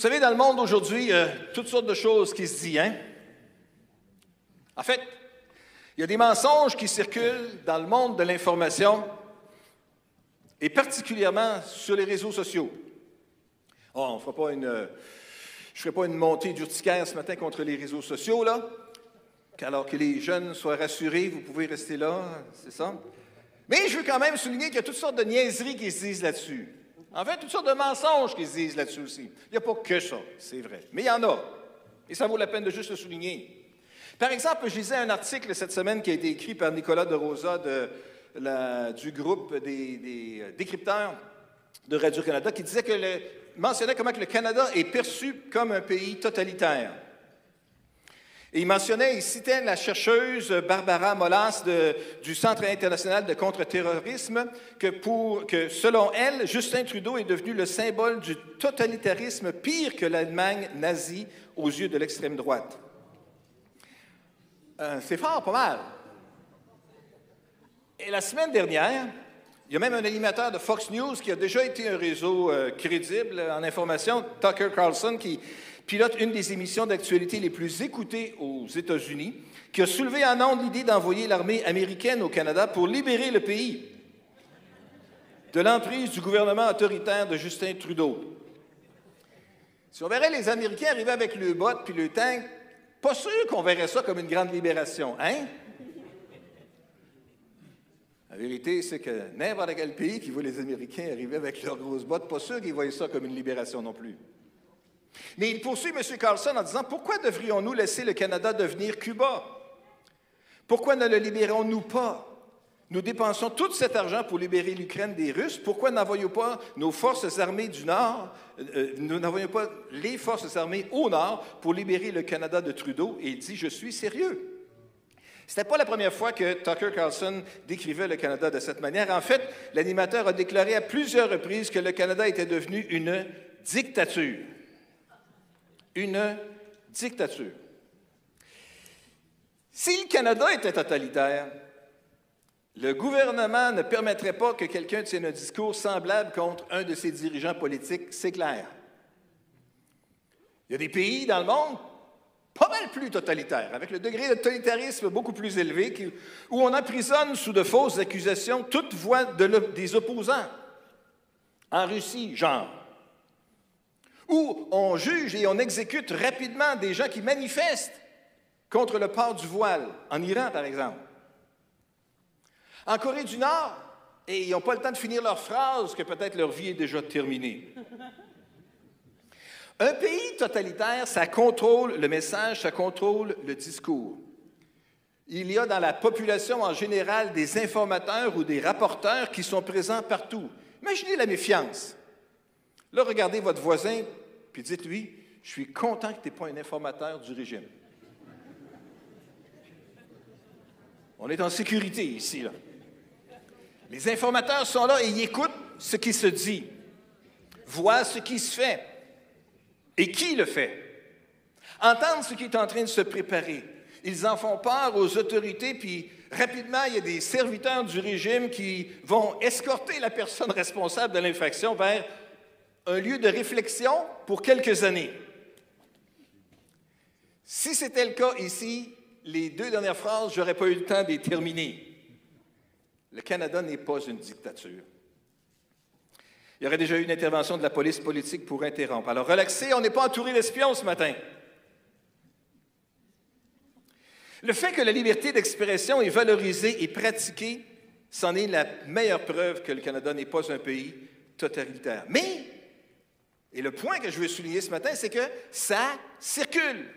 Vous savez, dans le monde aujourd'hui, il y a toutes sortes de choses qui se disent, hein? En fait, il y a des mensonges qui circulent dans le monde de l'information et particulièrement sur les réseaux sociaux. Oh, on fera pas une, je ne ferai pas une montée d'urticaire ce matin contre les réseaux sociaux, là. Alors que les jeunes soient rassurés, vous pouvez rester là, c'est ça? Mais je veux quand même souligner qu'il y a toutes sortes de niaiseries qui se disent là-dessus. En fait, toutes sortes de mensonges qui se disent là-dessus aussi. Il n'y a pas que ça, c'est vrai. Mais il y en a. Et ça vaut la peine de juste le souligner. Par exemple, je lisais un article cette semaine qui a été écrit par Nicolas de Rosa du groupe des, euh, décrypteurs de Radio-Canada qui disait que mentionnait comment que le Canada est perçu comme un pays totalitaire. Il mentionnait, il citait la chercheuse Barbara Molas du Centre international de contre-terrorisme, que, que selon elle, Justin Trudeau est devenu le symbole du totalitarisme pire que l'Allemagne nazie aux yeux de l'extrême droite. Euh, c'est fort, pas mal. Et la semaine dernière, il y a même un animateur de Fox News qui a déjà été un réseau euh, crédible en information, Tucker Carlson, qui pilote une des émissions d'actualité les plus écoutées aux États-Unis, qui a soulevé en ondes l'idée d'envoyer l'armée américaine au Canada pour libérer le pays de l'emprise du gouvernement autoritaire de Justin Trudeau. Si on verrait les Américains arriver avec le bot puis le tank, pas sûr qu'on verrait ça comme une grande libération, hein? La vérité, c'est que n'importe quel pays qui voit les Américains arriver avec leurs grosses bottes, pas sûr qu'ils voient ça comme une libération non plus. Mais il poursuit M. Carlson en disant Pourquoi devrions-nous laisser le Canada devenir Cuba? Pourquoi ne le libérons-nous pas? Nous dépensons tout cet argent pour libérer l'Ukraine des Russes. Pourquoi n'envoyons pas nos forces armées du Nord, euh, euh, nous n'envoyons pas les forces armées au Nord pour libérer le Canada de Trudeau? Et il dit Je suis sérieux. Ce n'était pas la première fois que Tucker Carlson décrivait le Canada de cette manière. En fait, l'animateur a déclaré à plusieurs reprises que le Canada était devenu une dictature une dictature. Si le Canada était totalitaire, le gouvernement ne permettrait pas que quelqu'un tienne un discours semblable contre un de ses dirigeants politiques, c'est clair. Il y a des pays dans le monde pas mal plus totalitaires, avec le degré de totalitarisme beaucoup plus élevé, où on emprisonne sous de fausses accusations toute voix des opposants. En Russie, genre où on juge et on exécute rapidement des gens qui manifestent contre le port du voile, en Iran par exemple. En Corée du Nord, ils n'ont pas le temps de finir leur phrase que peut-être leur vie est déjà terminée. Un pays totalitaire, ça contrôle le message, ça contrôle le discours. Il y a dans la population en général des informateurs ou des rapporteurs qui sont présents partout. Imaginez la méfiance. Là, regardez votre voisin, puis dites-lui, je suis content que tu n'es pas un informateur du régime. On est en sécurité ici. Les informateurs sont là et ils écoutent ce qui se dit, voient ce qui se fait et qui le fait, entendent ce qui est en train de se préparer. Ils en font part aux autorités, puis rapidement, il y a des serviteurs du régime qui vont escorter la personne responsable de l'infraction vers un lieu de réflexion pour quelques années. Si c'était le cas ici, les deux dernières phrases, je n'aurais pas eu le temps de les terminer. Le Canada n'est pas une dictature. Il y aurait déjà eu une intervention de la police politique pour interrompre. Alors relaxez, on n'est pas entouré d'espions ce matin. Le fait que la liberté d'expression est valorisée et pratiquée, c'en est la meilleure preuve que le Canada n'est pas un pays totalitaire. Mais et le point que je veux souligner ce matin, c'est que ça circule,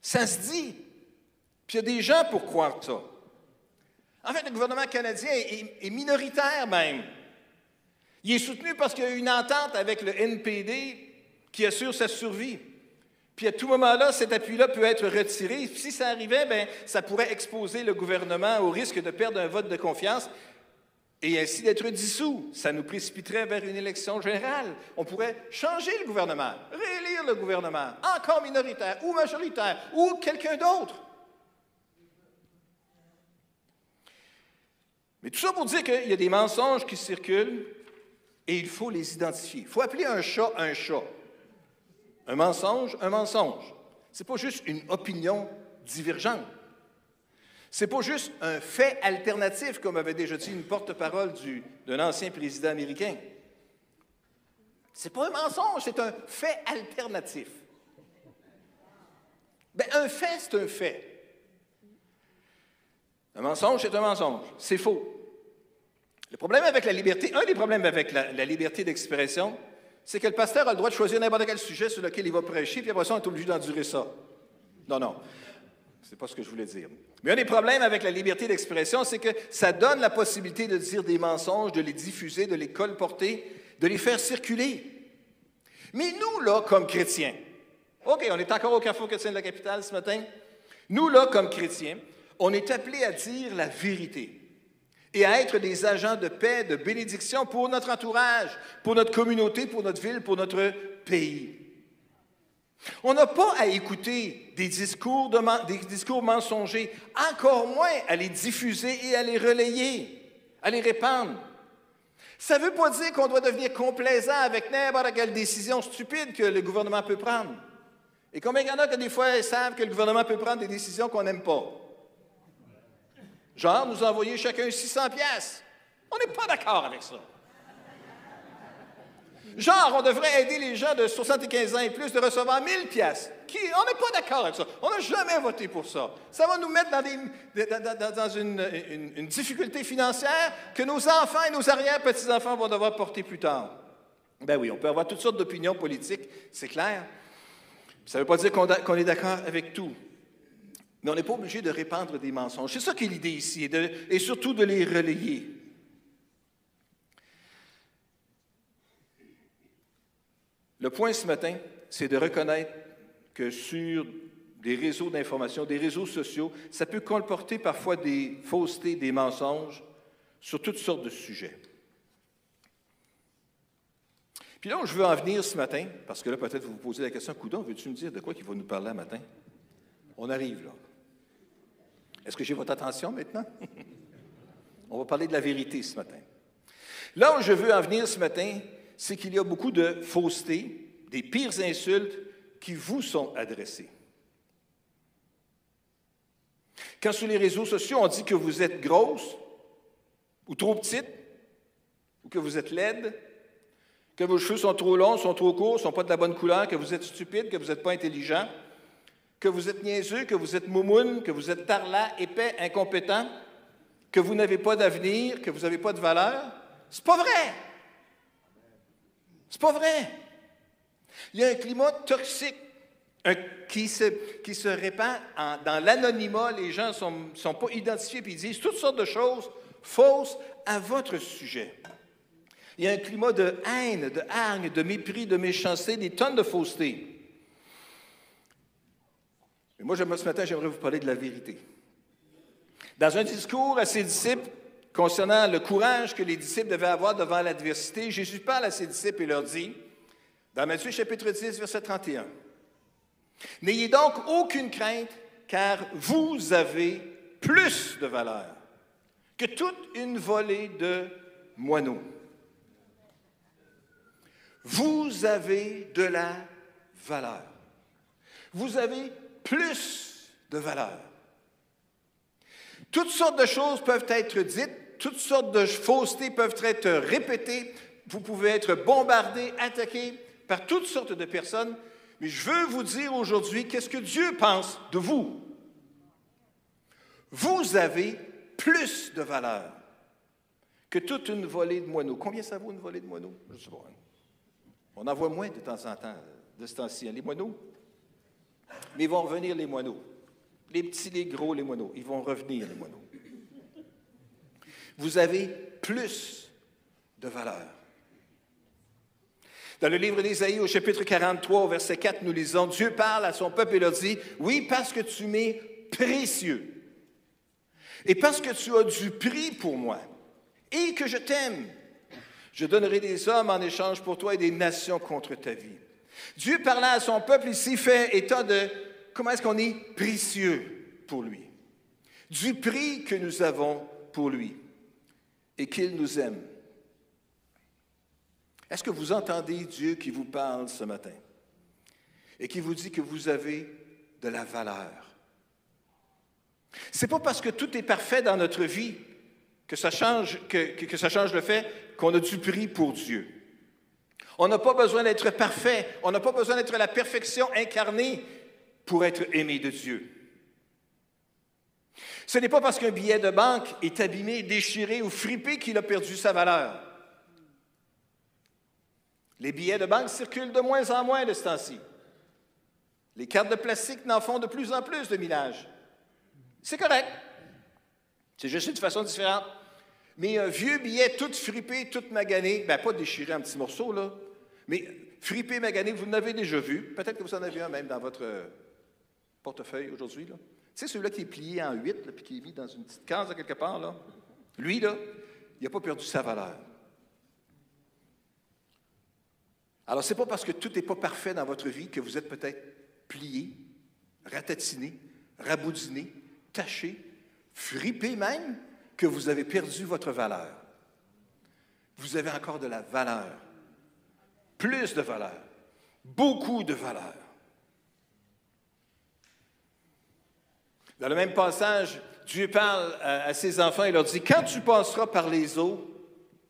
ça se dit. Puis il y a des gens pour croire ça. En fait, le gouvernement canadien est, minoritaire même. Il est soutenu parce qu'il y a une entente avec le NPD qui assure sa survie. Puis à tout moment-là, cet appui-là peut être retiré. Si ça arrivait, bien, ça pourrait exposer le gouvernement au risque de perdre un vote de confiance et ainsi d'être dissous. Ça nous précipiterait vers une élection générale. On pourrait changer le gouvernement, réélire le gouvernement, encore minoritaire ou majoritaire, ou quelqu'un d'autre. Mais tout ça pour dire qu'il y a des mensonges qui circulent et il faut les identifier. Il faut appeler un chat un chat. Un mensonge, un mensonge. Ce n'est pas juste une opinion divergente. C'est pas juste un fait alternatif, comme avait déjà dit une porte-parole d'un ancien président américain. C'est pas un mensonge, c'est un fait alternatif. Ben, un fait, c'est un fait. Un mensonge, c'est un mensonge. C'est faux. Le problème avec la liberté, un des problèmes avec la, liberté d'expression, c'est que le pasteur a le droit de choisir n'importe quel sujet sur lequel il va prêcher, puis après ça, on est obligé d'endurer ça. Non, non. C'est pas ce que je voulais dire. Mais un des problèmes avec la liberté d'expression, c'est que ça donne la possibilité de dire des mensonges, de les diffuser, de les colporter, de les faire circuler. Mais nous, là, comme chrétiens, OK, on est encore au Carrefour chrétien de la capitale ce matin. Nous, là, comme chrétiens, on est appelés à dire la vérité et à être des agents de paix, de bénédiction pour notre entourage, pour notre communauté, pour notre ville, pour notre pays. On n'a pas à écouter des discours, mensongers, encore moins à les diffuser et à les relayer, à les répandre. Ça ne veut pas dire qu'on doit devenir complaisant avec n'importe quelle décision stupide que le gouvernement peut prendre. Et combien il y en a que des fois savent que le gouvernement peut prendre des décisions qu'on n'aime pas? Genre, nous envoyer chacun 600 pièces. On n'est pas d'accord avec ça. Genre, on devrait aider les gens de 75 ans et plus de recevoir 1000 pièces. Qui, on n'est pas d'accord avec ça. On n'a jamais voté pour ça. Ça va nous mettre dans, une, difficulté financière que nos enfants et nos arrière-petits-enfants vont devoir porter plus tard. Ben oui, on peut avoir toutes sortes d'opinions politiques, c'est clair. Ça ne veut pas dire qu'on est d'accord avec tout. Mais on n'est pas obligé de répandre des mensonges. C'est ça qui est l'idée ici, et, surtout de les relayer. Le point ce matin, c'est de reconnaître que sur des réseaux d'information, des réseaux sociaux, ça peut comporter parfois des faussetés, des mensonges sur toutes sortes de sujets. Puis là où je veux en venir ce matin, parce que là, peut-être vous vous posez la question, Coudon, veux-tu me dire de quoi il va nous parler un matin? On arrive là. Est-ce que j'ai votre attention maintenant? On va parler de la vérité ce matin. Là où je veux en venir ce matin, c'est qu'il y a beaucoup de fausseté, des pires insultes qui vous sont adressées. Quand sur les réseaux sociaux, on dit que vous êtes grosse ou trop petite, ou que vous êtes laide, que vos cheveux sont trop longs, sont trop courts, sont pas de la bonne couleur, que vous êtes stupide, que vous n'êtes pas intelligent, que vous êtes niaiseux, que vous êtes moumoune, que vous êtes tarlat, épais, incompétent, que vous n'avez pas d'avenir, que vous n'avez pas de valeur. C'est pas vrai. C'est pas vrai. Il y a un climat toxique qui, se, qui, se, répand dans l'anonymat. Les gens ne sont, sont, pas identifiés et ils disent toutes sortes de choses fausses à votre sujet. Il y a un climat de haine, de hargne, de mépris, de méchanceté, des tonnes de fausseté. Mais moi, ce matin, j'aimerais vous parler de la vérité. Dans un discours à ses disciples concernant le courage que les disciples devaient avoir devant l'adversité, Jésus parle à ses disciples et leur dit, dans Matthieu chapitre 10, verset 31, N'ayez donc aucune crainte, car vous avez plus de valeur que toute une volée de moineaux. Vous avez de la valeur. Vous avez plus de valeur. Toutes sortes de choses peuvent être dites, toutes sortes de faussetés peuvent être répétées, vous pouvez être bombardé, attaqué par toutes sortes de personnes, mais je veux vous dire aujourd'hui qu'est-ce que Dieu pense de vous? Vous avez plus de valeur que toute une volée de moineaux. Combien ça vaut une volée de moineaux? Je sais pas. Hein. On en voit moins de temps en temps de ce temps-ci. Hein. Les moineaux, mais ils vont revenir, les moineaux. Les petits, les gros, les moineaux. Ils vont revenir, les moineaux. Vous avez plus de valeur. Dans le livre d'Ésaïe, au chapitre 43, au verset 4, nous lisons Dieu parle à son peuple et leur dit Oui, parce que tu m'es précieux, et parce que tu as du prix pour moi, et que je t'aime, je donnerai des hommes en échange pour toi et des nations contre ta vie. Dieu parlant à son peuple ici fait état de comment est-ce qu'on est précieux pour lui, du prix que nous avons pour lui et qu'il nous aime. Est-ce que vous entendez Dieu qui vous parle ce matin? et qui vous dit que vous avez de la valeur? C'est pas parce que tout est parfait dans notre vie que ça change, que, que ça change le fait qu'on a du prix pour Dieu. On n'a pas besoin d'être parfait, on n'a pas besoin d'être la perfection incarnée pour être aimé de Dieu. Ce n'est pas parce qu'un billet de banque est abîmé, déchiré ou fripé qu'il a perdu sa valeur. Les billets de banque circulent de moins en moins de ce temps-ci. Les cartes de plastique n'en font de plus en plus de millage. C'est correct. C'est juste une façon différente. Mais un vieux billet tout fripé, tout magané, ben pas déchiré en petits morceaux, là, mais fripé, magané, vous l'avez déjà vu. Peut-être que vous en avez un même dans votre portefeuille aujourd'hui. Tu sais, celui-là qui est plié en huit, puis qui est mis dans une petite case quelque part, là. Lui, là, il n'a pas perdu sa valeur. Alors, ce n'est pas parce que tout n'est pas parfait dans votre vie que vous êtes peut-être plié, ratatiné, raboudiné, taché, fripé même, que vous avez perdu votre valeur. Vous avez encore de la valeur, plus de valeur, beaucoup de valeur. Dans le même passage, Dieu parle à, ses enfants et leur dit, Quand tu passeras par les eaux,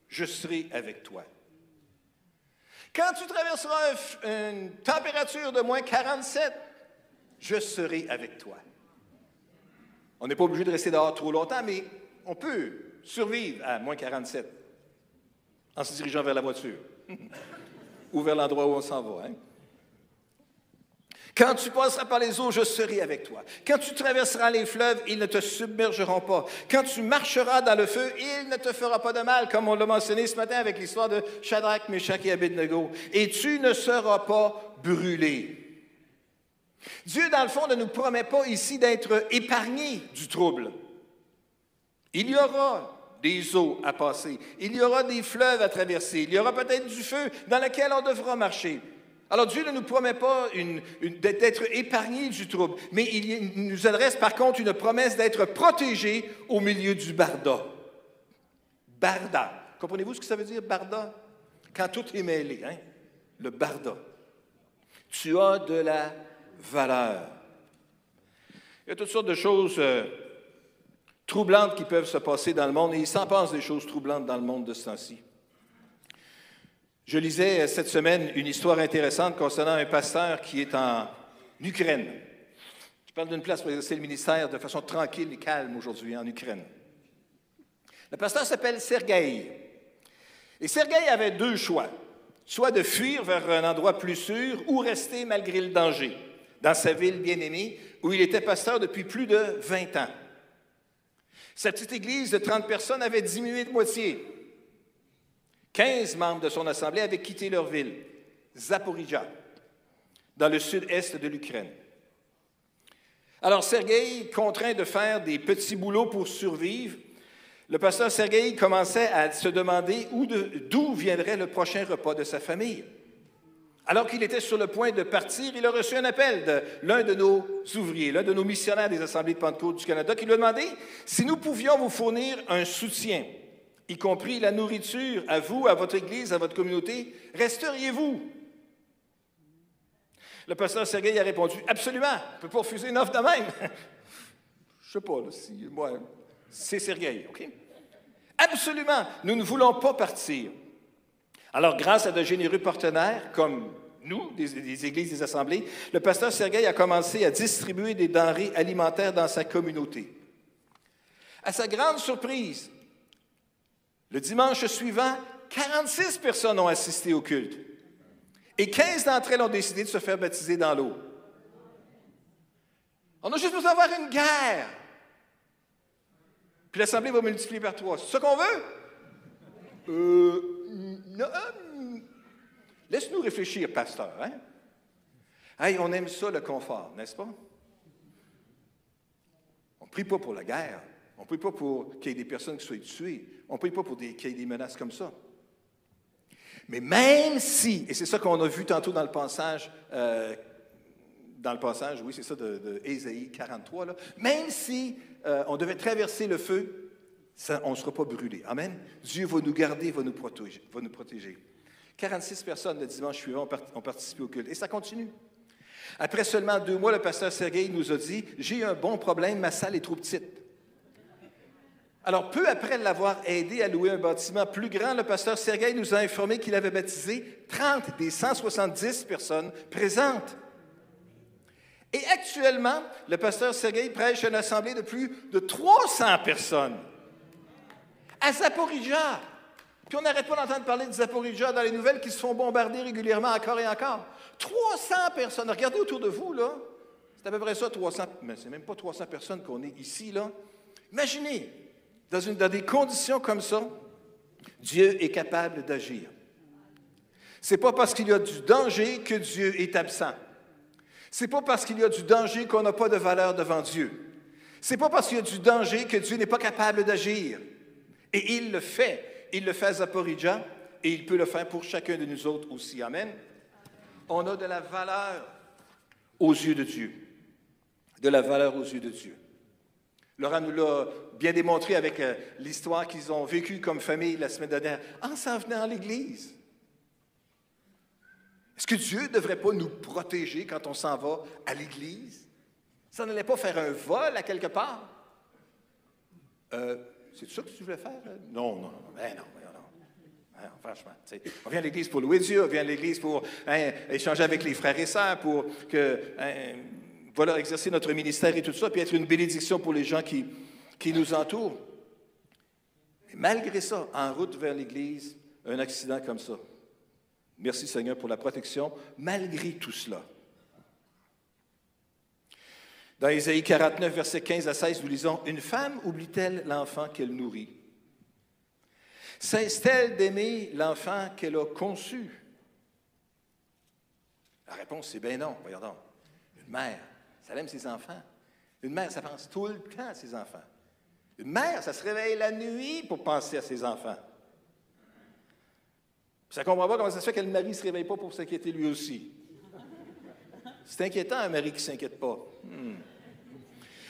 je serai avec toi. Quand tu traverseras une température de moins 47, je serai avec toi. On n'est pas obligé de rester dehors trop longtemps, mais on peut survivre à moins 47 en se dirigeant vers la voiture ou vers l'endroit où on s'en va. Hein. Quand tu passeras par les eaux, je serai avec toi. Quand tu traverseras les fleuves, ils ne te submergeront pas. Quand tu marcheras dans le feu, il ne te fera pas de mal, comme on l'a mentionné ce matin avec l'histoire de Shadrach, Meshach et Abednego. Et tu ne seras pas brûlé. Dieu, dans le fond, ne nous promet pas ici d'être épargnés du trouble. Il y aura des eaux à passer, il y aura des fleuves à traverser, il y aura peut-être du feu dans lequel on devra marcher. Alors Dieu ne nous promet pas d'être épargné du trouble, mais il nous adresse par contre une promesse d'être protégé au milieu du barda. Barda. Comprenez-vous ce que ça veut dire, barda? Quand tout est mêlé, hein? le barda. Tu as de la valeur. Il y a toutes sortes de choses euh, troublantes qui peuvent se passer dans le monde, et il s'en passe des choses troublantes dans le monde de ce temps-ci. Je lisais euh, cette semaine une histoire intéressante concernant un pasteur qui est en Ukraine. Je parle d'une place pour exercer le ministère de façon tranquille et calme aujourd'hui en Ukraine. Le pasteur s'appelle Sergueï. Et Sergueï avait deux choix, soit de fuir vers un endroit plus sûr ou rester malgré le danger dans sa ville bien-aimée où il était pasteur depuis plus de 20 ans. Sa petite église de 30 personnes avait diminué de moitié. 15 membres de son assemblée avaient quitté leur ville, Zaporizhia, dans le sud-est de l'Ukraine. Alors Sergueï, contraint de faire des petits boulots pour survivre, le pasteur Sergueï commençait à se demander d'où viendrait le prochain repas de sa famille. Alors qu'il était sur le point de partir, il a reçu un appel de l'un de nos ouvriers, l'un de nos missionnaires des Assemblées de Pentecôte du Canada, qui lui a demandé si nous pouvions vous fournir un soutien y compris la nourriture, à vous, à votre Église, à votre communauté, resteriez-vous? Le pasteur Sergueï a répondu Absolument, on ne peut pas refuser une offre de même. Je sais pas, moi, c'est Sergueï, OK? Absolument, nous ne voulons pas partir. Alors, grâce à de généreux partenaires comme nous, des, des églises, des assemblées, le pasteur Sergueï a commencé à distribuer des denrées alimentaires dans sa communauté. À sa grande surprise, le dimanche suivant, 46 personnes ont assisté au culte. Et 15 d'entre elles ont décidé de se faire baptiser dans l'eau. On a juste besoin d'avoir une guerre. Puis l'Assemblée va multiplier par trois. C'est ce qu'on veut? Euh, euh, laisse-nous réfléchir, pasteur. Hein? Hey, on aime ça, le confort, n'est-ce pas? On ne prie pas pour la guerre. On ne prie pas pour qu'il y ait des personnes qui soient tuées. On ne prie pas pour qu'il y ait des menaces comme ça. Mais même si, et c'est ça qu'on a vu tantôt dans le passage, euh, dans le passage, oui, c'est ça de, Ésaïe 43, là, même si euh, on devait traverser le feu, on ne sera pas brûlé. Amen. Dieu va nous garder, va nous protéger. Va nous protéger. 46 personnes le dimanche suivant ont participé au culte. Et ça continue. Après seulement deux mois, le pasteur Sergueï nous a dit J'ai un bon problème, ma salle est trop petite. Alors, peu après l'avoir aidé à louer un bâtiment plus grand, le pasteur Sergueï nous a informé qu'il avait baptisé 30 des 170 personnes présentes. Et actuellement, le pasteur Sergueï prêche une assemblée de plus de 300 personnes à Zaporizhia. Puis on n'arrête pas d'entendre parler de Zaporizhia dans les nouvelles qui se font bombarder régulièrement encore et encore. 300 personnes. Regardez autour de vous, là. C'est à peu près ça, 300. Mais c'est même pas 300 personnes qu'on est ici, là. Imaginez, dans, des conditions comme ça, Dieu est capable d'agir. Ce n'est pas parce qu'il y a du danger que Dieu est absent. Ce pas parce qu'il y a du danger qu'on n'a pas de valeur devant Dieu. Ce n'est pas parce qu'il y a du danger que Dieu n'est pas capable d'agir. Et il le fait. Il le fait à Zaporizhia et il peut le faire pour chacun de nous autres aussi. Amen. On a de la valeur aux yeux de Dieu. De la valeur aux yeux de Dieu. Laurent nous l'a bien démontré avec euh, l'histoire qu'ils ont vécue comme famille la semaine dernière en s'en venant à l'Église. Est-ce que Dieu ne devrait pas nous protéger quand on s'en va à l'Église? Ça n'allait pas faire un vol à quelque part? Euh, c'est ça que tu voulais faire? Non, non, non, ben non, ben non. Franchement, on vient à l'Église pour louer Dieu, on vient à l'Église pour hein, échanger avec les frères et sœurs, pour que hein, voilà, exercer notre ministère et tout ça, puis être une bénédiction pour les gens qui, qui nous entourent. Mais malgré ça, en route vers l'Église, un accident comme ça. Merci Seigneur pour la protection, malgré tout cela. Dans Isaïe 49, versets 15 à 16, nous lisons Une femme oublie-t-elle l'enfant qu'elle nourrit? Cesse-t-elle d'aimer l'enfant qu'elle a conçu? La réponse, c'est bien non, donc. Une mère ça aime ses enfants. Une mère, ça pense tout le temps à ses enfants. Une mère, ça se réveille la nuit pour penser à ses enfants. Ça ne comprend pas comment ça se fait que le mari ne se réveille pas pour s'inquiéter lui aussi. C'est inquiétant, un mari qui ne s'inquiète pas. Hmm.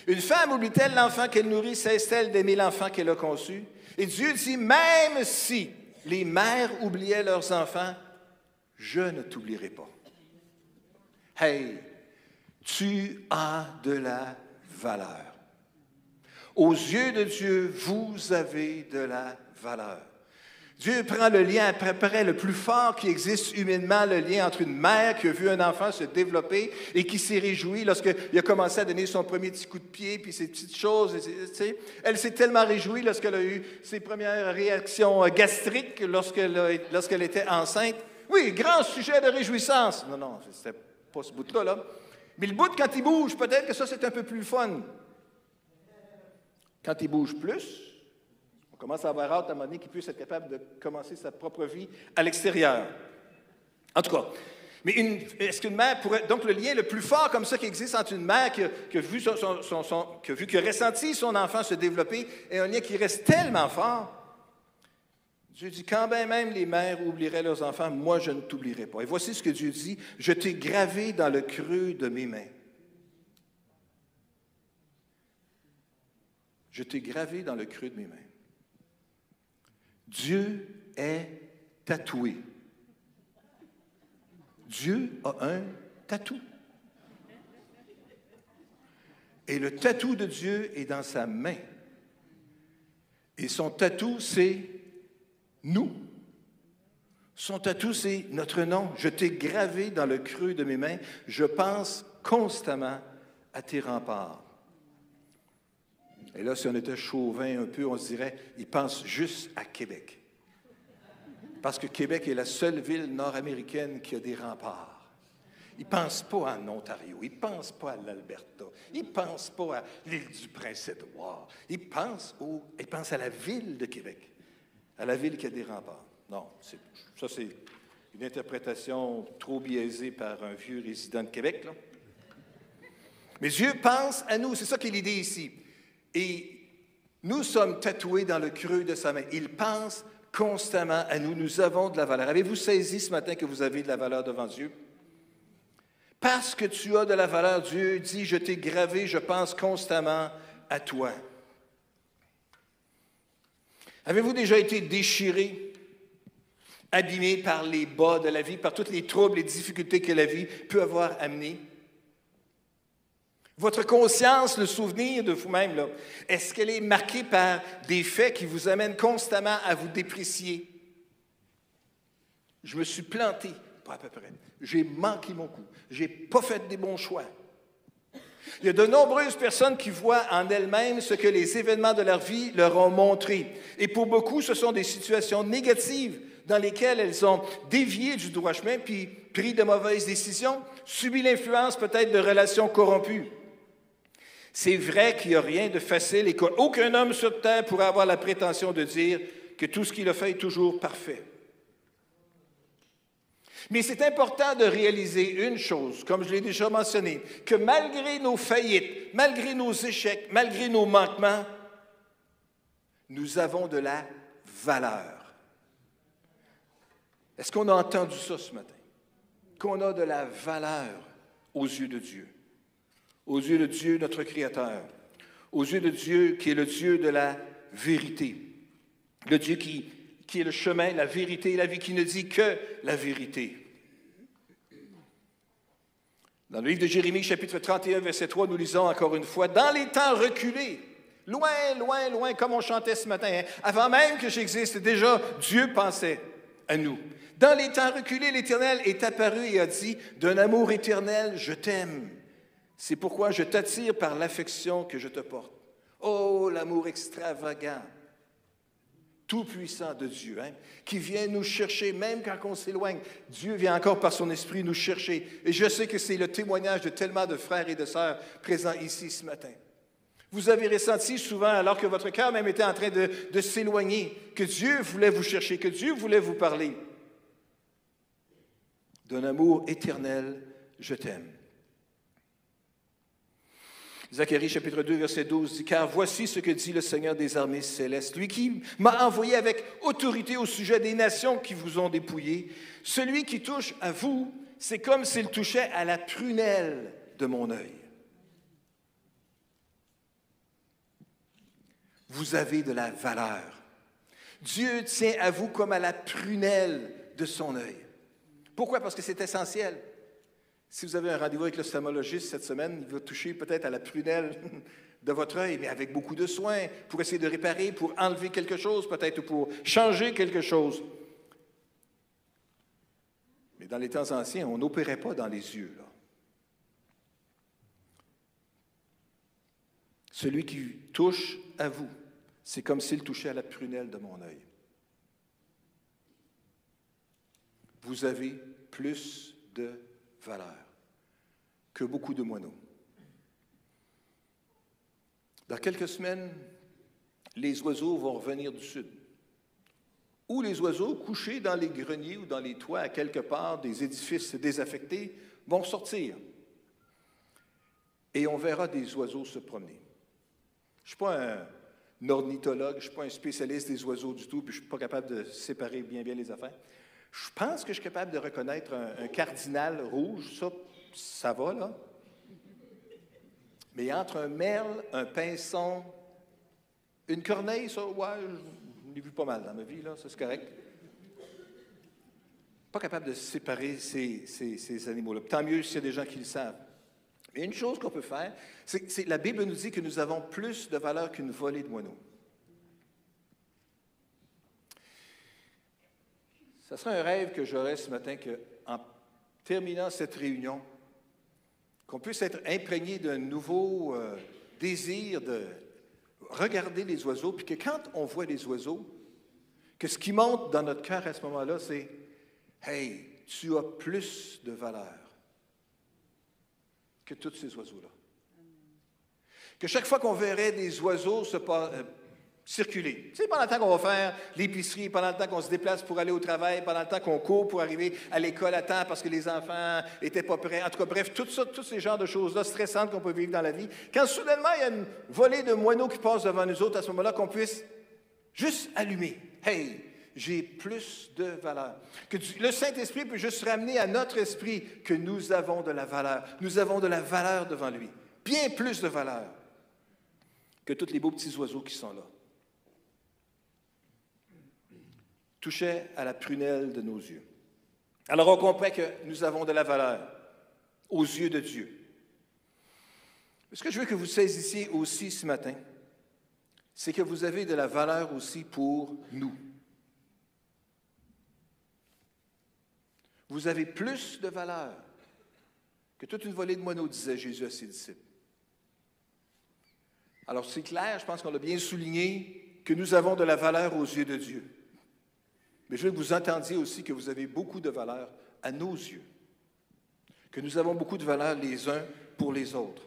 Une femme oublie-t-elle l'enfant qu'elle nourrit, cesse-t-elle d'aimer l'enfant qu'elle a conçu? Et Dieu dit, même si les mères oubliaient leurs enfants, je ne t'oublierai pas. Hey, tu as de la valeur. Aux yeux de Dieu, vous avez de la valeur. Dieu prend le lien à le plus fort qui existe humainement, le lien entre une mère qui a vu un enfant se développer et qui s'est réjouie lorsqu'il a commencé à donner son premier petit coup de pied, puis ces petites choses. Elle s'est tellement réjouie lorsqu'elle a eu ses premières réactions gastriques lorsqu'elle était enceinte. Oui, grand sujet de réjouissance. Non, non, c'était pas ce bout-là. Là. Mais le bout, quand il bouge, peut-être que ça, c'est un peu plus fun. Quand il bouge plus, on commence à avoir hâte à un moment donné qu'il puisse être capable de commencer sa propre vie à l'extérieur. En tout cas, mais est-ce qu'une mère pourrait. Donc, le lien le plus fort comme ça qui existe entre une mère qui a, vu, son, qui a, vu, ressenti son enfant se développer et un lien qui reste tellement fort Dieu dit, quand bien même les mères oublieraient leurs enfants, moi je ne t'oublierai pas. Et voici ce que Dieu dit, je t'ai gravé dans le creux de mes mains. Je t'ai gravé dans le creux de mes mains. Dieu est tatoué. Dieu a un tatou. Et le tatou de Dieu est dans sa main. Et son tatou, c'est nous. Son tatou, c'est notre nom. Je t'ai gravé dans le creux de mes mains. Je pense constamment à tes remparts. Et là, si on était chauvin un peu, on se dirait, il pense juste à Québec. Parce que Québec est la seule ville nord-américaine qui a des remparts. Il ne pense pas en Ontario, il ne pense pas à l'Alberta, il ne pense pas à l'île du Prince-Édouard, il pense, il pense à la ville de Québec à la ville qui a des remparts. Non, ça c'est une interprétation trop biaisée par un vieux résident de Québec. Là. Mais Dieu pense à nous, c'est ça qui est l'idée ici. Et nous sommes tatoués dans le creux de sa main. Il pense constamment à nous. Nous avons de la valeur. Avez-vous saisi ce matin que vous avez de la valeur devant Dieu? Parce que tu as de la valeur, Dieu dit, je t'ai gravé, je pense constamment à toi. Avez-vous déjà été déchiré, abîmé par les bas de la vie, par toutes les troubles, les difficultés que la vie peut avoir amenés? Votre conscience, le souvenir de vous-même, est-ce qu'elle est marquée par des faits qui vous amènent constamment à vous déprécier? Je me suis planté, pas à peu près. J'ai manqué mon coup. Je n'ai pas fait des bons choix. Il y a de nombreuses personnes qui voient en elles-mêmes ce que les événements de leur vie leur ont montré. Et pour beaucoup, ce sont des situations négatives dans lesquelles elles ont dévié du droit chemin, puis pris de mauvaises décisions, subi l'influence peut-être de relations corrompues. C'est vrai qu'il n'y a rien de facile et qu'aucun homme sur terre pourrait avoir la prétention de dire que tout ce qu'il a fait est toujours parfait. Mais c'est important de réaliser une chose, comme je l'ai déjà mentionné, que malgré nos faillites, malgré nos échecs, malgré nos manquements, nous avons de la valeur. Est-ce qu'on a entendu ça ce matin? Qu'on a de la valeur aux yeux de Dieu, aux yeux de Dieu, notre Créateur, aux yeux de Dieu qui est le Dieu de la vérité, le Dieu qui, qui est le chemin, la vérité et la vie, qui ne dit que la vérité. Dans le livre de Jérémie, chapitre 31, verset 3, nous lisons encore une fois, Dans les temps reculés, loin, loin, loin, comme on chantait ce matin, hein, avant même que j'existe, déjà Dieu pensait à nous. Dans les temps reculés, l'Éternel est apparu et a dit, D'un amour éternel, je t'aime. C'est pourquoi je t'attire par l'affection que je te porte. Oh, l'amour extravagant tout-puissant de Dieu, hein, qui vient nous chercher, même quand on s'éloigne. Dieu vient encore par son esprit nous chercher. Et je sais que c'est le témoignage de tellement de frères et de sœurs présents ici ce matin. Vous avez ressenti souvent, alors que votre cœur même était en train de, de s'éloigner, que Dieu voulait vous chercher, que Dieu voulait vous parler. D'un amour éternel, je t'aime. Zacharie chapitre 2, verset 12 dit, Car voici ce que dit le Seigneur des armées célestes, lui qui m'a envoyé avec autorité au sujet des nations qui vous ont dépouillé. Celui qui touche à vous, c'est comme s'il touchait à la prunelle de mon œil. Vous avez de la valeur. Dieu tient à vous comme à la prunelle de son œil. Pourquoi? Parce que c'est essentiel. Si vous avez un rendez-vous avec l'ophtalmologiste cette semaine, il va toucher peut-être à la prunelle de votre œil, mais avec beaucoup de soins pour essayer de réparer, pour enlever quelque chose peut-être, ou pour changer quelque chose. Mais dans les temps anciens, on n'opérait pas dans les yeux. Celui qui touche à vous, c'est comme s'il touchait à la prunelle de mon œil. Vous avez plus de valeur que beaucoup de moineaux. Dans quelques semaines, les oiseaux vont revenir du sud. Ou les oiseaux couchés dans les greniers ou dans les toits à quelque part des édifices désaffectés vont sortir. Et on verra des oiseaux se promener. Je ne suis pas un ornithologue, je ne suis pas un spécialiste des oiseaux du tout, puis je ne suis pas capable de séparer bien bien les affaires. Je pense que je suis capable de reconnaître un, cardinal rouge, ça, ça va, là. Mais entre un merle, un pinson, une corneille, ça, ouais, je l'ai vu pas mal dans ma vie, là, ça c'est correct. Pas capable de séparer ces, ces, animaux-là. Tant mieux s'il y a des gens qui le savent. Mais une chose qu'on peut faire, c'est que la Bible nous dit que nous avons plus de valeur qu'une volée de moineaux. Ce serait un rêve que j'aurais ce matin qu'en terminant cette réunion, qu'on puisse être imprégné d'un nouveau euh, désir de regarder les oiseaux, puis que quand on voit les oiseaux, que ce qui monte dans notre cœur à ce moment-là, c'est Hey, tu as plus de valeur que tous ces oiseaux-là. Que chaque fois qu'on verrait des oiseaux se, euh, circuler. Tu sais, pendant le temps qu'on va faire l'épicerie, pendant le temps qu'on se déplace pour aller au travail, pendant le temps qu'on court pour arriver à l'école à temps parce que les enfants n'étaient pas prêts. En tout cas, bref, tout tous ces genres de choses-là stressantes qu'on peut vivre dans la vie. Quand soudainement, il y a une volée de moineaux qui passe devant nous autres, à ce moment-là, qu'on puisse juste allumer. Hey, j'ai plus de valeur. Que le Saint-Esprit peut juste ramener à notre esprit que nous avons de la valeur. Nous avons de la valeur devant lui. Bien plus de valeur que tous les beaux petits oiseaux qui sont là. Touchait à la prunelle de nos yeux. Alors on comprend que nous avons de la valeur aux yeux de Dieu. Ce que je veux que vous saisissiez aussi ce matin, c'est que vous avez de la valeur aussi pour nous. Vous avez plus de valeur que toute une volée de moineaux, disait Jésus à ses disciples. Alors c'est clair, je pense qu'on a bien souligné que nous avons de la valeur aux yeux de Dieu. Mais je veux que vous entendiez aussi que vous avez beaucoup de valeur à nos yeux, que nous avons beaucoup de valeur les uns pour les autres.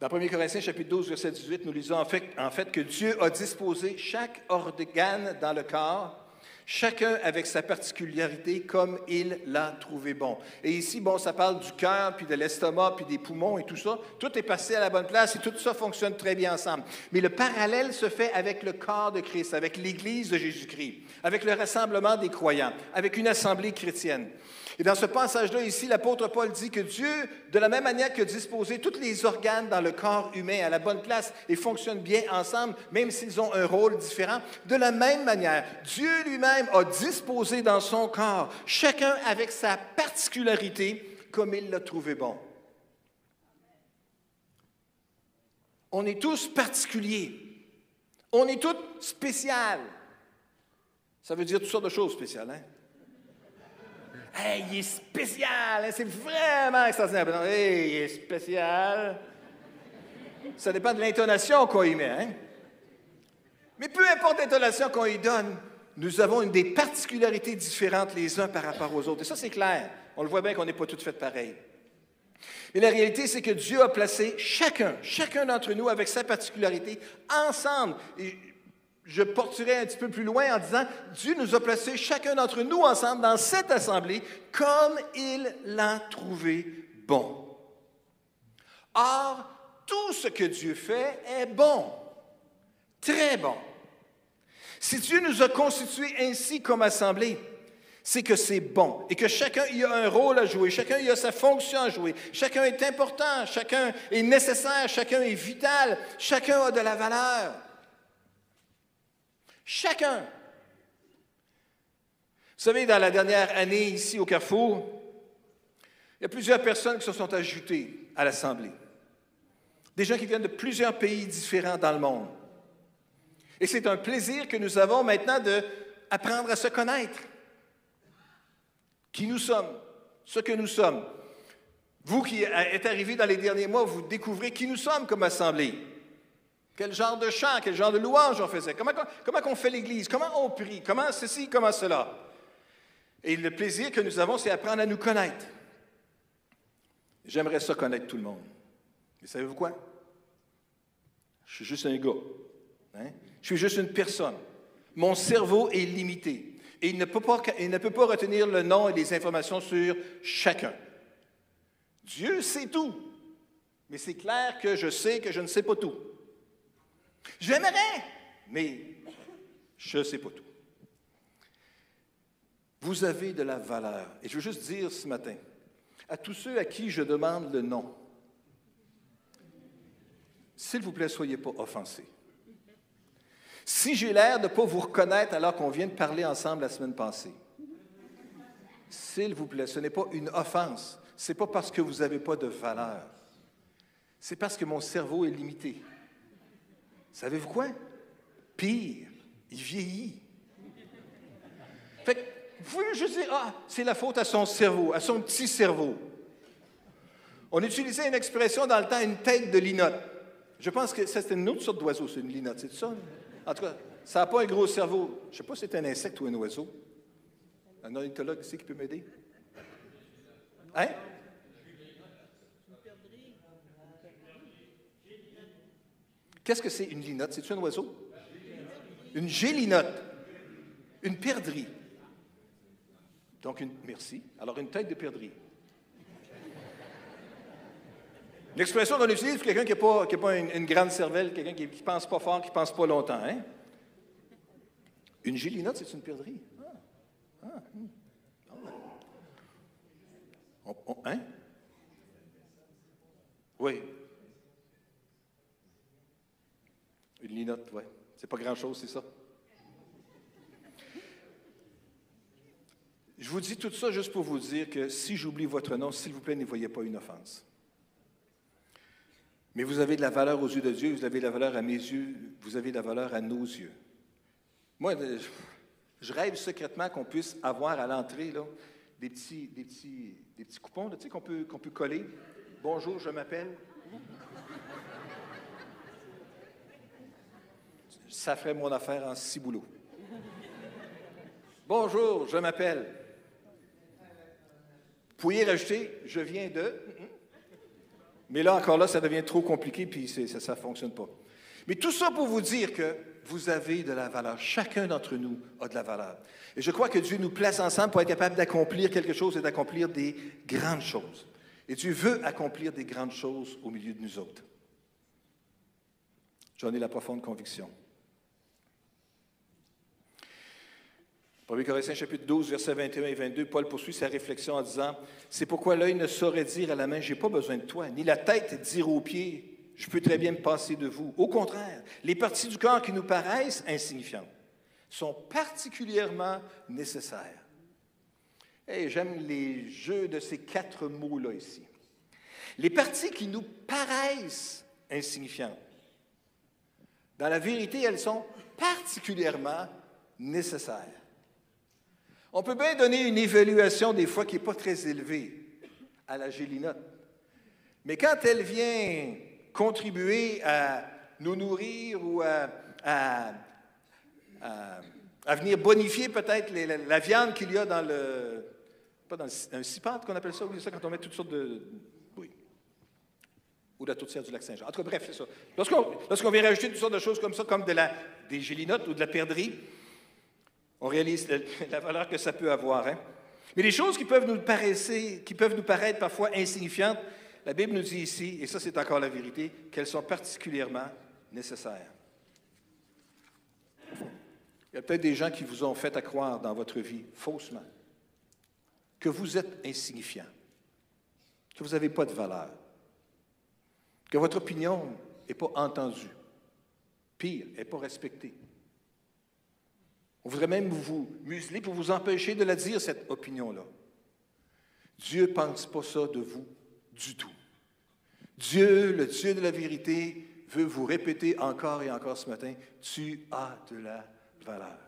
Dans 1 Corinthiens chapitre 12, verset 18, nous lisons en fait, en fait que Dieu a disposé chaque organe dans le corps Chacun avec sa particularité comme il l'a trouvé bon. Et ici, bon, ça parle du cœur, puis de l'estomac, puis des poumons et tout ça. Tout est passé à la bonne place et tout ça fonctionne très bien ensemble. Mais le parallèle se fait avec le corps de Christ, avec l'Église de Jésus-Christ, avec le rassemblement des croyants, avec une assemblée chrétienne. Et dans ce passage-là, ici, l'apôtre Paul dit que Dieu, de la même manière que disposé tous les organes dans le corps humain à la bonne place et fonctionnent bien ensemble, même s'ils ont un rôle différent, de la même manière, Dieu lui-même a disposé dans son corps, chacun avec sa particularité, comme il l'a trouvé bon. On est tous particuliers. On est tous spécial. Ça veut dire toutes sortes de choses spéciales, hein? Hey, il est spécial, hein, c'est vraiment extraordinaire. Non, hey, il est spécial. Ça dépend de l'intonation qu'on y met. Hein? Mais peu importe l'intonation qu'on y donne, nous avons des particularités différentes les uns par rapport aux autres. Et ça, c'est clair. On le voit bien qu'on n'est pas toutes faites pareil. Mais la réalité, c'est que Dieu a placé chacun, chacun d'entre nous avec sa particularité, ensemble je porterai un petit peu plus loin en disant, Dieu nous a placés chacun d'entre nous ensemble dans cette assemblée comme il l'a trouvé bon. Or, tout ce que Dieu fait est bon, très bon. Si Dieu nous a constitués ainsi comme assemblée, c'est que c'est bon et que chacun y a un rôle à jouer, chacun y a sa fonction à jouer, chacun est important, chacun est nécessaire, chacun est vital, chacun a de la valeur. Chacun. Vous savez, dans la dernière année ici au Carrefour, il y a plusieurs personnes qui se sont ajoutées à l'Assemblée. Des gens qui viennent de plusieurs pays différents dans le monde. Et c'est un plaisir que nous avons maintenant d'apprendre à se connaître. Qui nous sommes, ce que nous sommes. Vous qui êtes arrivés dans les derniers mois, vous découvrez qui nous sommes comme Assemblée. Quel genre de chant, quel genre de louange on faisait? Comment, comment on fait l'Église? Comment on prie? Comment ceci, comment cela? Et le plaisir que nous avons, c'est apprendre à nous connaître. J'aimerais ça connaître tout le monde. Mais savez-vous quoi? Je suis juste un gars. Hein? Je suis juste une personne. Mon cerveau est limité. Et il ne, peut pas, il ne peut pas retenir le nom et les informations sur chacun. Dieu sait tout. Mais c'est clair que je sais que je ne sais pas tout. J'aimerais, mais je ne sais pas tout. Vous avez de la valeur. Et je veux juste dire ce matin, à tous ceux à qui je demande le nom, s'il vous plaît, soyez pas offensés. Si j'ai l'air de ne pas vous reconnaître alors qu'on vient de parler ensemble la semaine passée, s'il vous plaît, ce n'est pas une offense. Ce n'est pas parce que vous n'avez pas de valeur. C'est parce que mon cerveau est limité. Savez-vous quoi? Pire, il vieillit. Fait que, vous pouvez juste dire, ah, c'est la faute à son cerveau, à son petit cerveau. On utilisait une expression dans le temps, une tête de linotte. Je pense que c'était une autre sorte d'oiseau, c'est une linotte, c'est ça? En tout cas, ça n'a pas un gros cerveau. Je ne sais pas si c'est un insecte ou un oiseau. Un ornithologue ici qui peut m'aider? Hein? Qu'est-ce que c'est une linotte? C'est-tu un oiseau? Une gélinotte. Une perdrix. Donc, une, merci. Alors, une tête de perdrix. L'expression qu'on utilise pour quelqu'un qui n'a pas, pas une, grande cervelle, quelqu'un qui ne pense pas fort, qui ne pense pas longtemps. Hein? Une gélinotte, c'est une perdrix. Ah. Ah. Hmm. ah. hein? Oui. Une linotte, oui. C'est pas grand-chose, c'est ça. Je vous dis tout ça juste pour vous dire que si j'oublie votre nom, s'il vous plaît, ne voyez pas une offense. Mais vous avez de la valeur aux yeux de Dieu, vous avez de la valeur à mes yeux, vous avez de la valeur à nos yeux. Moi, je rêve secrètement qu'on puisse avoir à l'entrée des petits, des, petits, des petits coupons tu sais, qu'on peut, qu'on peut coller. Bonjour, je m'appelle. Ça ferait mon affaire en six boulots. Bonjour, je m'appelle. Pourriez rajouter, je viens de. Mais là, encore là, ça devient trop compliqué, puis ça ne fonctionne pas. Mais tout ça pour vous dire que vous avez de la valeur. Chacun d'entre nous a de la valeur. Et je crois que Dieu nous place ensemble pour être capable d'accomplir quelque chose et d'accomplir des grandes choses. Et Dieu veut accomplir des grandes choses au milieu de nous autres. J'en ai la profonde conviction. 1 Corinthiens chapitre 12, versets 21 et 22, Paul poursuit sa réflexion en disant, C'est pourquoi l'œil ne saurait dire à la main, j'ai pas besoin de toi, ni la tête dire aux pieds, je peux très bien me passer de vous. Au contraire, les parties du corps qui nous paraissent insignifiantes sont particulièrement nécessaires. Et j'aime les jeux de ces quatre mots-là ici. Les parties qui nous paraissent insignifiantes, dans la vérité, elles sont particulièrement nécessaires. On peut bien donner une évaluation des fois qui n'est pas très élevée à la gélinote. Mais quand elle vient contribuer à nous nourrir ou à, à, venir bonifier peut-être la, viande qu'il y a dans le. Pas dans un cipante qu'on appelle ça, oui, ça quand on met toutes sortes de. Oui. Ou la tourtière du lac Saint-Jean. En tout cas, bref, c'est ça. Lorsqu'on vient rajouter toutes sortes de choses comme ça, comme de la, des gélinotes ou de la perdrix, on réalise la, valeur que ça peut avoir. Hein? Mais les choses qui peuvent, nous paraître parfois insignifiantes, la Bible nous dit ici, et ça c'est encore la vérité, qu'elles sont particulièrement nécessaires. Il y a peut-être des gens qui vous ont fait à croire dans votre vie, faussement, que vous êtes insignifiant, que vous n'avez pas de valeur, que votre opinion n'est pas entendue, pire, n'est pas respectée. On voudrait même vous museler pour vous empêcher de la dire, cette opinion-là. Dieu ne pense pas ça de vous du tout. Dieu, le Dieu de la vérité, veut vous répéter encore et encore ce matin, tu as de la valeur.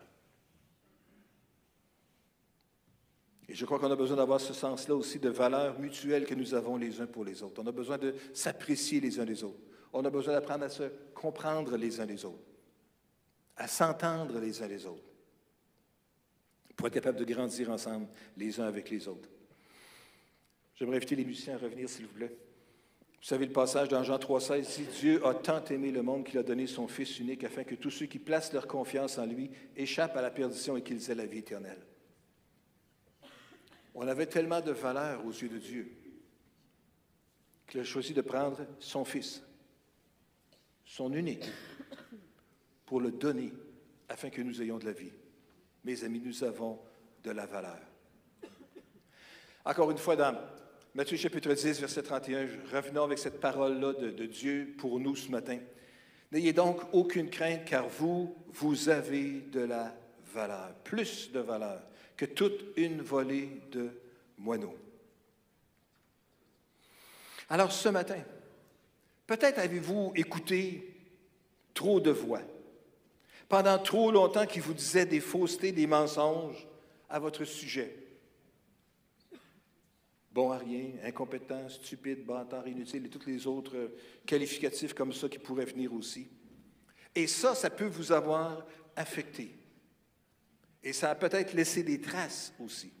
Et je crois qu'on a besoin d'avoir ce sens-là aussi de valeur mutuelle que nous avons les uns pour les autres. On a besoin de s'apprécier les uns les autres. On a besoin d'apprendre à se comprendre les uns les autres, à s'entendre les uns les autres pour être capable de grandir ensemble les uns avec les autres. J'aimerais inviter les musiciens à revenir, s'il vous plaît. Vous savez le passage dans Jean 3,16 Si Dieu a tant aimé le monde qu'il a donné son Fils unique afin que tous ceux qui placent leur confiance en lui échappent à la perdition et qu'ils aient la vie éternelle. On avait tellement de valeur aux yeux de Dieu qu'il a choisi de prendre son Fils, son unique, pour le donner afin que nous ayons de la vie. Mes amis, nous avons de la valeur. Encore une fois, dans Matthieu chapitre 10, verset 31, revenons avec cette parole-là de, de Dieu pour nous ce matin. N'ayez donc aucune crainte, car vous, vous avez de la valeur, plus de valeur que toute une volée de moineaux. Alors ce matin, peut-être avez-vous écouté trop de voix pendant trop longtemps qui vous disait des faussetés, des mensonges à votre sujet. Bon à rien, incompétent, stupide, bâtard, inutile et tous les autres qualificatifs comme ça qui pourraient venir aussi. Et ça, ça peut vous avoir affecté. Et ça a peut-être laissé des traces aussi.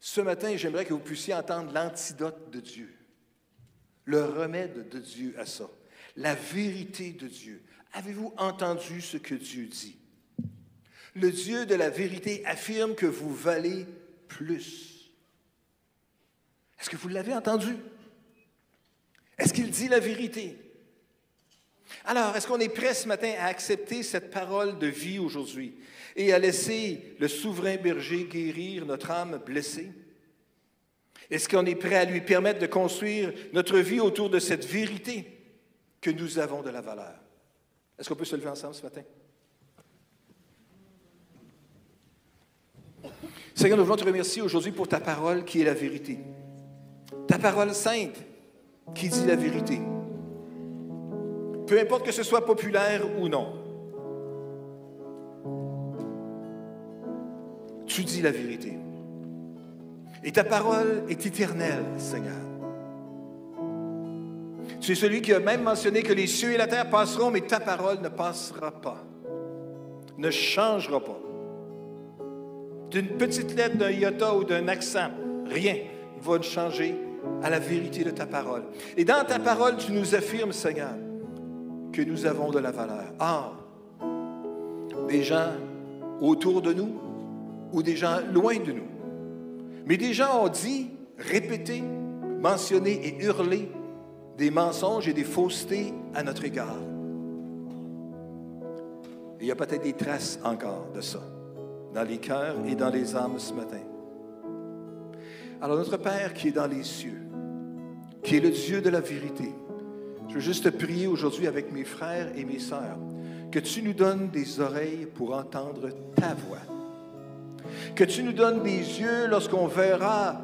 Ce matin, j'aimerais que vous puissiez entendre l'antidote de Dieu, le remède de Dieu à ça la vérité de Dieu. Avez-vous entendu ce que Dieu dit? Le Dieu de la vérité affirme que vous valez plus. Est-ce que vous l'avez entendu? Est-ce qu'il dit la vérité? Alors, est-ce qu'on est prêt ce matin à accepter cette parole de vie aujourd'hui et à laisser le souverain berger guérir notre âme blessée? Est-ce qu'on est prêt à lui permettre de construire notre vie autour de cette vérité? Que nous avons de la valeur. Est-ce qu'on peut se lever ensemble ce matin? Seigneur, nous voulons te remercier aujourd'hui pour ta parole qui est la vérité. Ta parole sainte qui dit la vérité. Peu importe que ce soit populaire ou non. Tu dis la vérité. Et ta parole est éternelle, Seigneur. Es celui qui a même mentionné que les cieux et la terre passeront, mais ta parole ne passera pas, ne changera pas. D'une petite lettre, d'un iota ou d'un accent, rien ne va changer à la vérité de ta parole. Et dans ta parole, tu nous affirmes, Seigneur, que nous avons de la valeur. Ah, des gens autour de nous ou des gens loin de nous. Mais des gens ont dit, répété, mentionné et hurlé des mensonges et des faussetés à notre égard. il y a peut-être des traces encore de ça dans les cœurs et dans les âmes ce matin. Alors notre Père qui est dans les cieux, qui est le Dieu de la vérité, je veux juste te prier aujourd'hui avec mes frères et mes sœurs que tu nous donnes des oreilles pour entendre ta voix. Que tu nous donnes des yeux lorsqu'on verra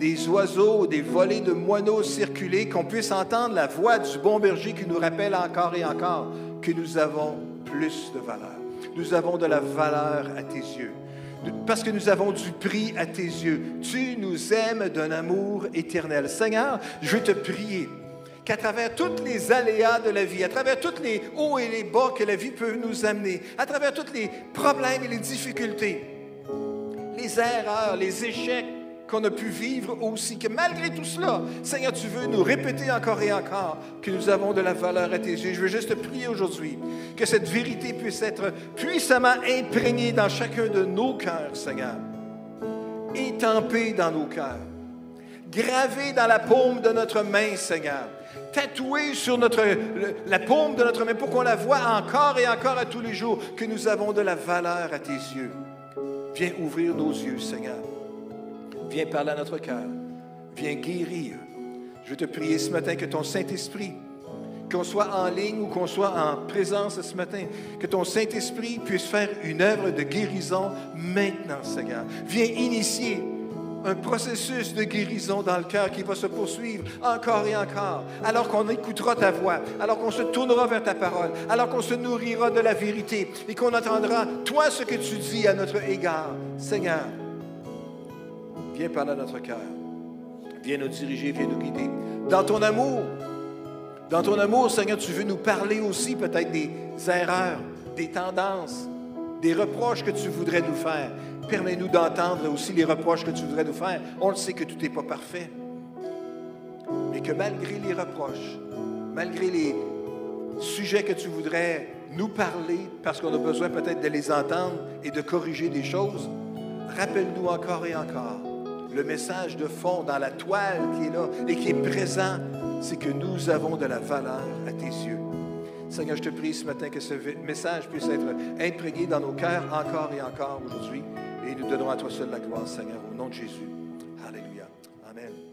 des oiseaux, des volées de moineaux circuler, qu'on puisse entendre la voix du bon berger qui nous rappelle encore et encore que nous avons plus de valeur. Nous avons de la valeur à tes yeux. Parce que nous avons du prix à tes yeux. Tu nous aimes d'un amour éternel. Seigneur, je veux te prier qu'à travers tous les aléas de la vie, à travers tous les hauts et les bas que la vie peut nous amener, à travers tous les problèmes et les difficultés, les erreurs, les échecs qu'on a pu vivre aussi, que malgré tout cela, Seigneur, tu veux nous répéter encore et encore que nous avons de la valeur à tes yeux. Je veux juste te prier aujourd'hui que cette vérité puisse être puissamment imprégnée dans chacun de nos cœurs, Seigneur, étampée dans nos cœurs, gravée dans la paume de notre main, Seigneur tatouée sur la paume de notre main pour qu'on la voie encore et encore à tous les jours, que nous avons de la valeur à tes yeux. Viens ouvrir nos yeux, Seigneur. Viens parler à notre cœur. Viens guérir. Je veux te prier ce matin que ton Saint-Esprit, qu'on soit en ligne ou qu'on soit en présence ce matin, que ton Saint-Esprit puisse faire une œuvre de guérison maintenant, Seigneur. Viens initier un processus de guérison dans le cœur qui va se poursuivre encore et encore, alors qu'on écoutera ta voix, alors qu'on se tournera vers ta parole, alors qu'on se nourrira de la vérité et qu'on entendra, toi, ce que tu dis à notre égard. Seigneur, viens parler à notre cœur. Viens nous diriger, viens nous guider. Dans ton amour, dans ton amour, Seigneur, tu veux nous parler aussi peut-être des erreurs, des tendances, des reproches que tu voudrais nous faire. Permets-nous d'entendre aussi les reproches que tu voudrais nous faire. On le sait que tout n'est pas parfait. Mais que malgré les reproches, malgré les sujets que tu voudrais nous parler, parce qu'on a besoin peut-être de les entendre et de corriger des choses, rappelle-nous encore et encore le message de fond dans la toile qui est là et qui est présent, c'est que nous avons de la valeur à tes yeux. Seigneur, je te prie ce matin que ce message puisse être imprégné dans nos cœurs encore et encore aujourd'hui. Et nous donnons à toi seul la gloire, Seigneur, au nom de Jésus. Alléluia. Amen.